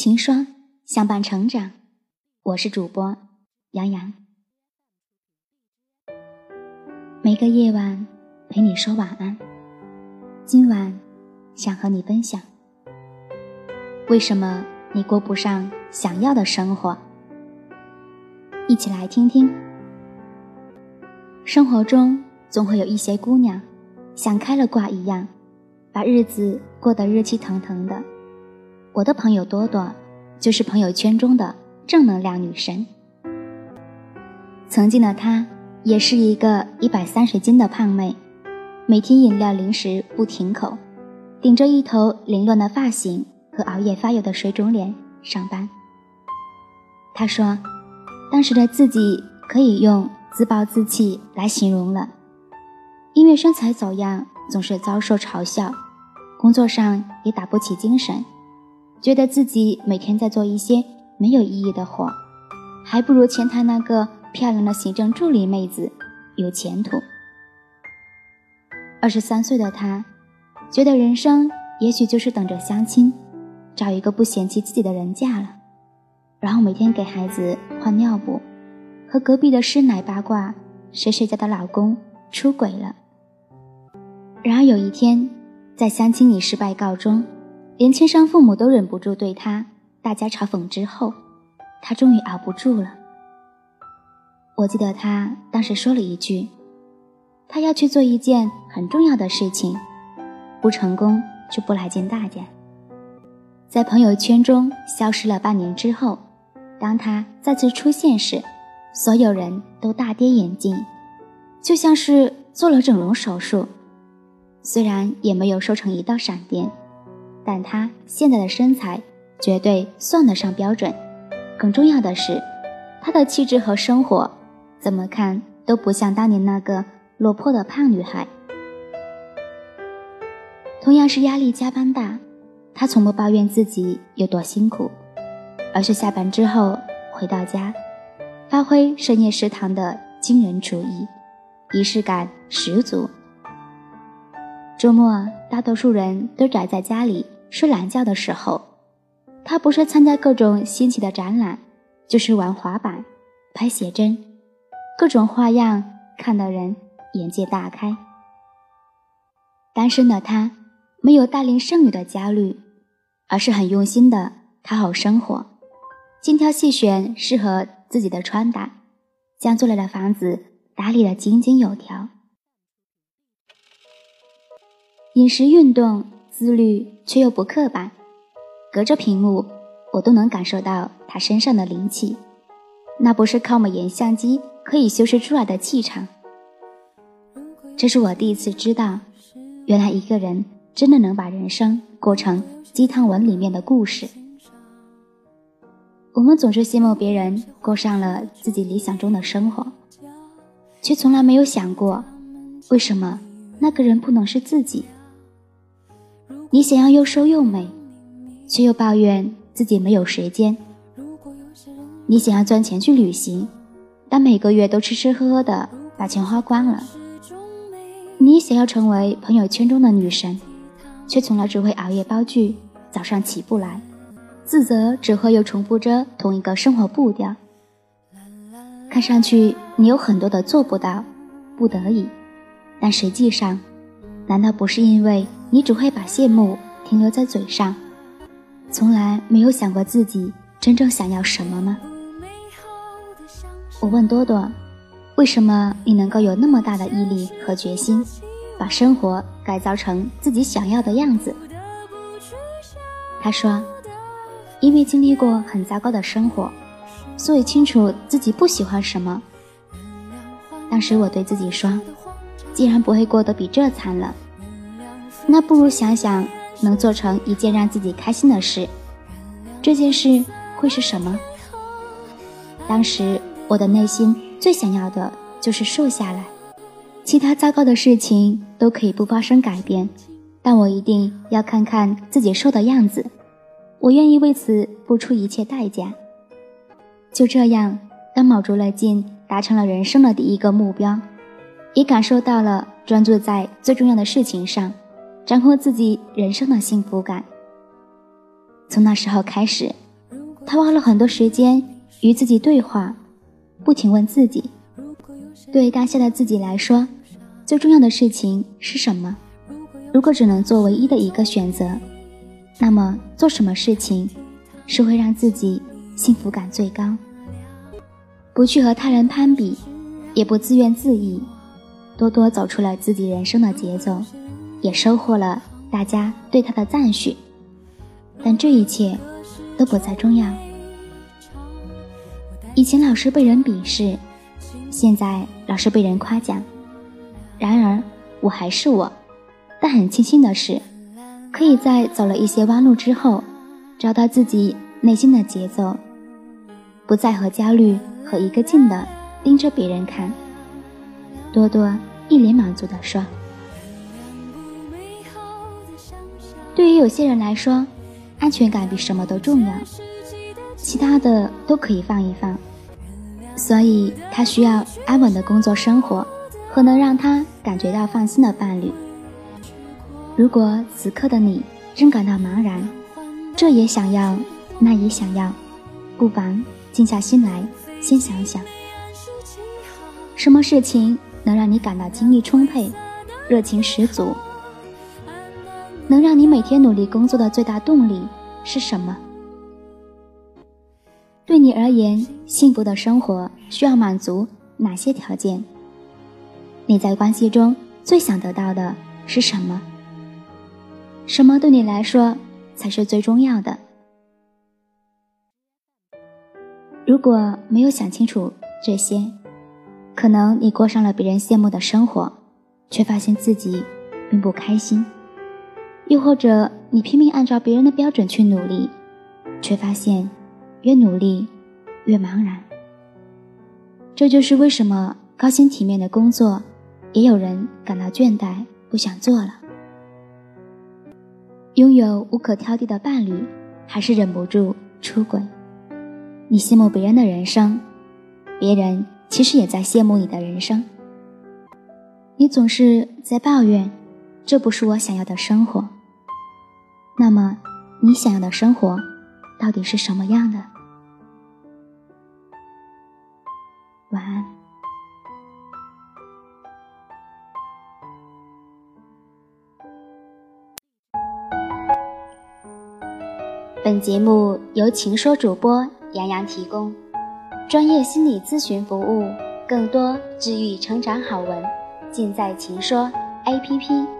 情霜相伴成长，我是主播杨洋。每个夜晚陪你说晚安，今晚想和你分享，为什么你过不上想要的生活？一起来听听。生活中总会有一些姑娘，像开了挂一样，把日子过得热气腾腾的。我的朋友多多，就是朋友圈中的正能量女神。曾经的她，也是一个一百三十斤的胖妹，每天饮料零食不停口，顶着一头凌乱的发型和熬夜发油的水肿脸上班。她说，当时的自己可以用自暴自弃来形容了，因为身材走样，总是遭受嘲笑，工作上也打不起精神。觉得自己每天在做一些没有意义的活，还不如前台那个漂亮的行政助理妹子有前途。二十三岁的她，觉得人生也许就是等着相亲，找一个不嫌弃自己的人嫁了，然后每天给孩子换尿布，和隔壁的师奶八卦谁谁家的老公出轨了。然而有一天，在相亲里失败告终。连亲生父母都忍不住对他大家嘲讽之后，他终于熬不住了。我记得他当时说了一句：“他要去做一件很重要的事情，不成功就不来见大家。”在朋友圈中消失了半年之后，当他再次出现时，所有人都大跌眼镜，就像是做了整容手术，虽然也没有瘦成一道闪电。但她现在的身材绝对算得上标准，更重要的是，她的气质和生活，怎么看都不像当年那个落魄的胖女孩。同样是压力加班大，她从不抱怨自己有多辛苦，而是下班之后回到家，发挥深夜食堂的惊人厨艺，仪式感十足。周末，大多数人都宅在家里。睡懒觉的时候，他不是参加各种新奇的展览，就是玩滑板、拍写真，各种花样看得人眼界大开。单身的他没有大龄剩女的焦虑，而是很用心的讨好生活，精挑细选适合自己的穿搭，将租来的房子打理得井井有条，饮食运动。自律却又不刻板，隔着屏幕，我都能感受到他身上的灵气，那不是靠美颜相机可以修饰出来的气场。这是我第一次知道，原来一个人真的能把人生过成鸡汤文里面的故事。我们总是羡慕别人过上了自己理想中的生活，却从来没有想过，为什么那个人不能是自己。你想要又瘦又美，却又抱怨自己没有时间。你想要赚钱去旅行，但每个月都吃吃喝喝的把钱花光了。你想要成为朋友圈中的女神，却从来只会熬夜煲剧，早上起不来，自责只会又重复着同一个生活步调。看上去你有很多的做不到，不得已，但实际上，难道不是因为？你只会把羡慕停留在嘴上，从来没有想过自己真正想要什么吗？我问多多，为什么你能够有那么大的毅力和决心，把生活改造成自己想要的样子？他说，因为经历过很糟糕的生活，所以清楚自己不喜欢什么。当时我对自己说，既然不会过得比这惨了。那不如想想能做成一件让自己开心的事，这件事会是什么？当时我的内心最想要的就是瘦下来，其他糟糕的事情都可以不发生改变，但我一定要看看自己瘦的样子，我愿意为此付出一切代价。就这样，当卯足了劲达成了人生的第一个目标，也感受到了专注在最重要的事情上。掌控自己人生的幸福感。从那时候开始，他花了很多时间与自己对话，不停问自己：对当下的自己来说，最重要的事情是什么？如果只能做唯一的一个选择，那么做什么事情是会让自己幸福感最高？不去和他人攀比，也不自怨自艾，多多走出了自己人生的节奏，也收获了大家对他的赞许。但这一切都不再重要。以前老是被人鄙视，现在老是被人夸奖。然而我还是我。但很庆幸的是，可以在走了一些弯路之后，找到自己内心的节奏，不再和焦虑和一个劲的盯着别人看。多多一脸满足地说：“对于有些人来说，安全感比什么都重要，其他的都可以放一放。所以他需要安稳的工作生活和能让他感觉到放心的伴侣。”如果此刻的你正感到茫然，这也想要，那也想要，不妨静下心来，先想想，什么事情能让你感到精力充沛、热情十足？能让你每天努力工作的最大动力是什么？对你而言，幸福的生活需要满足哪些条件？你在关系中最想得到的是什么？什么对你来说才是最重要的？如果没有想清楚这些，可能你过上了别人羡慕的生活，却发现自己并不开心；又或者你拼命按照别人的标准去努力，却发现越努力越茫然。这就是为什么高薪体面的工作，也有人感到倦怠，不想做了。拥有无可挑剔的伴侣，还是忍不住出轨？你羡慕别人的人生，别人其实也在羡慕你的人生。你总是在抱怨，这不是我想要的生活。那么，你想要的生活到底是什么样的？晚安。本节目由情说主播杨洋提供，专业心理咨询服务，更多治愈成长好文，尽在情说 APP。